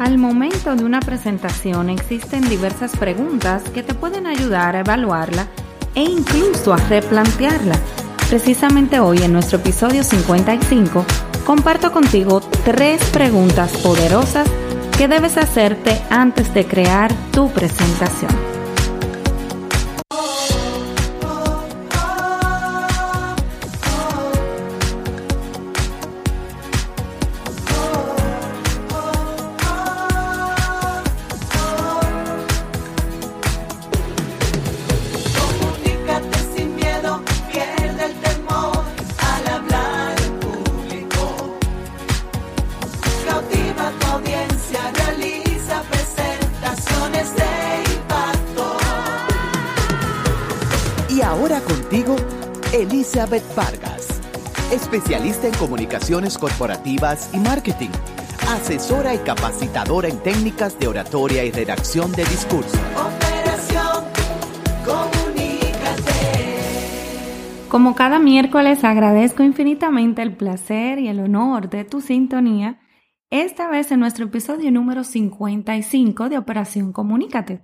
Al momento de una presentación existen diversas preguntas que te pueden ayudar a evaluarla e incluso a replantearla. Precisamente hoy en nuestro episodio 55 comparto contigo tres preguntas poderosas que debes hacerte antes de crear tu presentación. Elizabeth Vargas, especialista en comunicaciones corporativas y marketing, asesora y capacitadora en técnicas de oratoria y redacción de discurso. Operación Comunícate. Como cada miércoles agradezco infinitamente el placer y el honor de tu sintonía, esta vez en nuestro episodio número 55 de Operación Comunícate.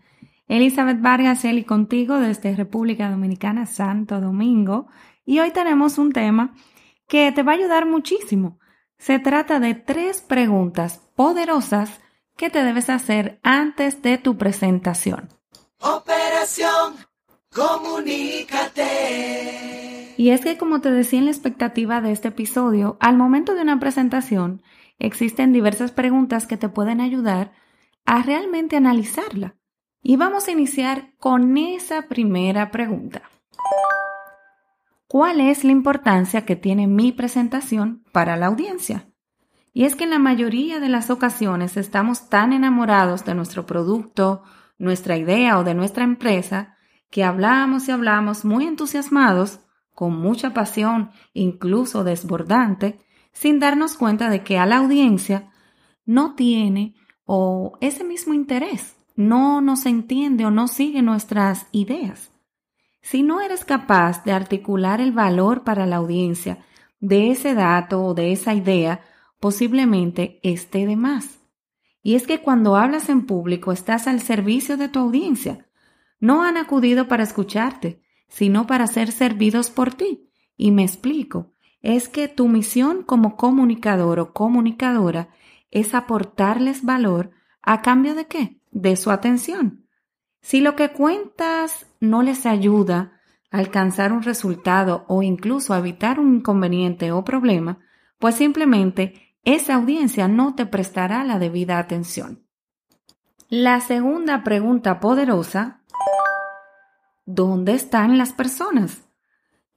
Elizabeth Vargas, y contigo desde República Dominicana, Santo Domingo. Y hoy tenemos un tema que te va a ayudar muchísimo. Se trata de tres preguntas poderosas que te debes hacer antes de tu presentación. Operación, comunícate. Y es que como te decía en la expectativa de este episodio, al momento de una presentación existen diversas preguntas que te pueden ayudar a realmente analizarla. Y vamos a iniciar con esa primera pregunta. ¿Cuál es la importancia que tiene mi presentación para la audiencia? Y es que en la mayoría de las ocasiones estamos tan enamorados de nuestro producto, nuestra idea o de nuestra empresa que hablamos y hablamos muy entusiasmados, con mucha pasión, incluso desbordante, sin darnos cuenta de que a la audiencia no tiene o ese mismo interés, no nos entiende o no sigue nuestras ideas. Si no eres capaz de articular el valor para la audiencia de ese dato o de esa idea, posiblemente esté de más. Y es que cuando hablas en público estás al servicio de tu audiencia. No han acudido para escucharte, sino para ser servidos por ti. Y me explico, es que tu misión como comunicador o comunicadora es aportarles valor a cambio de qué? De su atención. Si lo que cuentas no les ayuda a alcanzar un resultado o incluso a evitar un inconveniente o problema, pues simplemente esa audiencia no te prestará la debida atención. La segunda pregunta poderosa, ¿dónde están las personas?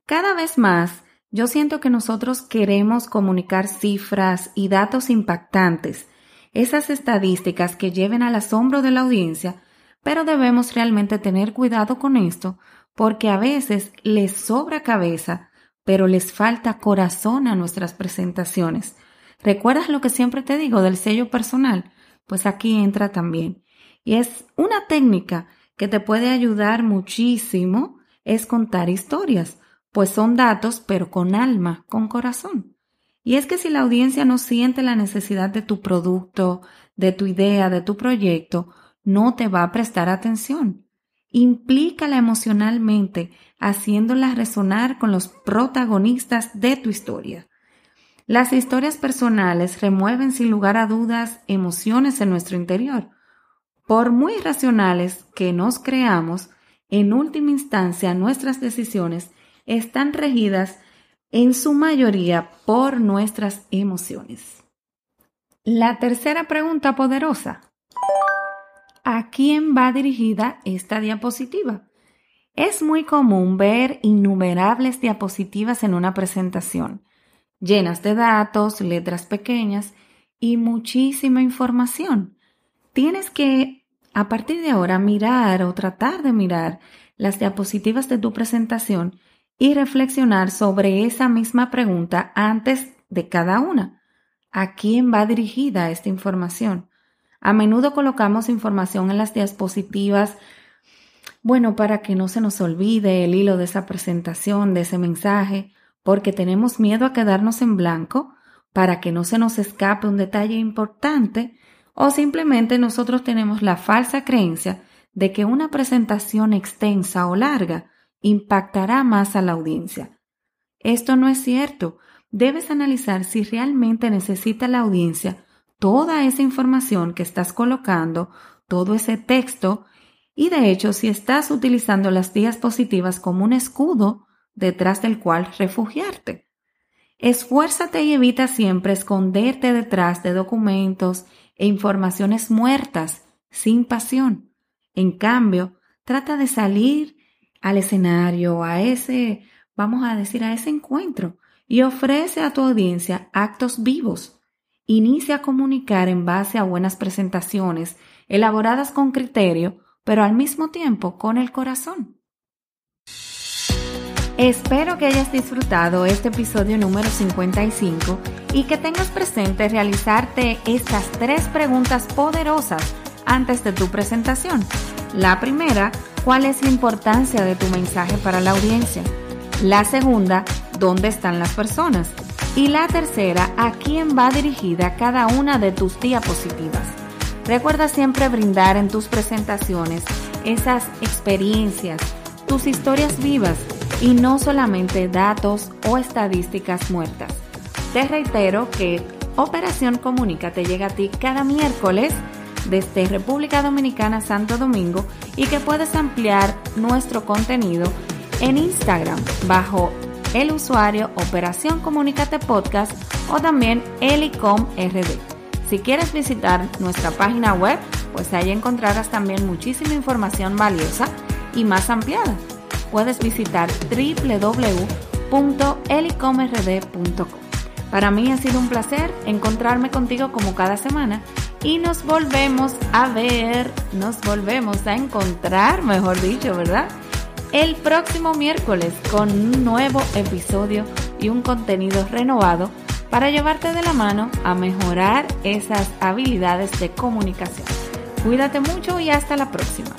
Cada vez más, yo siento que nosotros queremos comunicar cifras y datos impactantes, esas estadísticas que lleven al asombro de la audiencia, pero debemos realmente tener cuidado con esto porque a veces les sobra cabeza, pero les falta corazón a nuestras presentaciones. ¿Recuerdas lo que siempre te digo del sello personal? Pues aquí entra también. Y es una técnica que te puede ayudar muchísimo es contar historias, pues son datos pero con alma, con corazón. Y es que si la audiencia no siente la necesidad de tu producto, de tu idea, de tu proyecto, no te va a prestar atención. Implícala emocionalmente, haciéndola resonar con los protagonistas de tu historia. Las historias personales remueven sin lugar a dudas emociones en nuestro interior. Por muy racionales que nos creamos, en última instancia nuestras decisiones están regidas en su mayoría por nuestras emociones. La tercera pregunta poderosa. ¿A quién va dirigida esta diapositiva? Es muy común ver innumerables diapositivas en una presentación, llenas de datos, letras pequeñas y muchísima información. Tienes que, a partir de ahora, mirar o tratar de mirar las diapositivas de tu presentación y reflexionar sobre esa misma pregunta antes de cada una. ¿A quién va dirigida esta información? A menudo colocamos información en las diapositivas, bueno, para que no se nos olvide el hilo de esa presentación, de ese mensaje, porque tenemos miedo a quedarnos en blanco, para que no se nos escape un detalle importante, O simplemente nosotros tenemos la falsa creencia de que una presentación extensa o larga impactará más a la audiencia. Esto no es cierto. Debes analizar si realmente necesita la audiencia toda esa información que estás colocando, todo ese texto, y de hecho si estás utilizando las diapositivas como un escudo detrás del cual refugiarte. Esfuérzate y evita siempre esconderte detrás de documentos e informaciones muertas, sin pasión. En cambio, trata de salir al escenario, a ese, vamos a decir, a ese encuentro y ofrece a tu audiencia actos vivos. Inicia a comunicar en base a buenas presentaciones, elaboradas con criterio, pero al mismo tiempo con el corazón. Espero que hayas disfrutado este episodio número 55 y que tengas presente realizarte estas tres preguntas poderosas antes de tu presentación. La primera, ¿cuál es la importancia de tu mensaje para la audiencia? La segunda, ¿dónde están las personas? Y la tercera, ¿a quién va dirigida cada una de tus diapositivas? Recuerda siempre brindar en tus presentaciones esas experiencias, tus historias vivas y no solamente datos o estadísticas muertas. Te reitero que Operación Comunica te llega a ti cada miércoles desde República Dominicana Santo Domingo y que puedes ampliar nuestro contenido en Instagram bajo el usuario Operación Comunícate Podcast o también Elicom RD. Si quieres visitar nuestra página web, pues ahí encontrarás también muchísima información valiosa y más ampliada puedes visitar www.elicomrd.com. Para mí ha sido un placer encontrarme contigo como cada semana y nos volvemos a ver, nos volvemos a encontrar, mejor dicho, ¿verdad? El próximo miércoles con un nuevo episodio y un contenido renovado para llevarte de la mano a mejorar esas habilidades de comunicación. Cuídate mucho y hasta la próxima.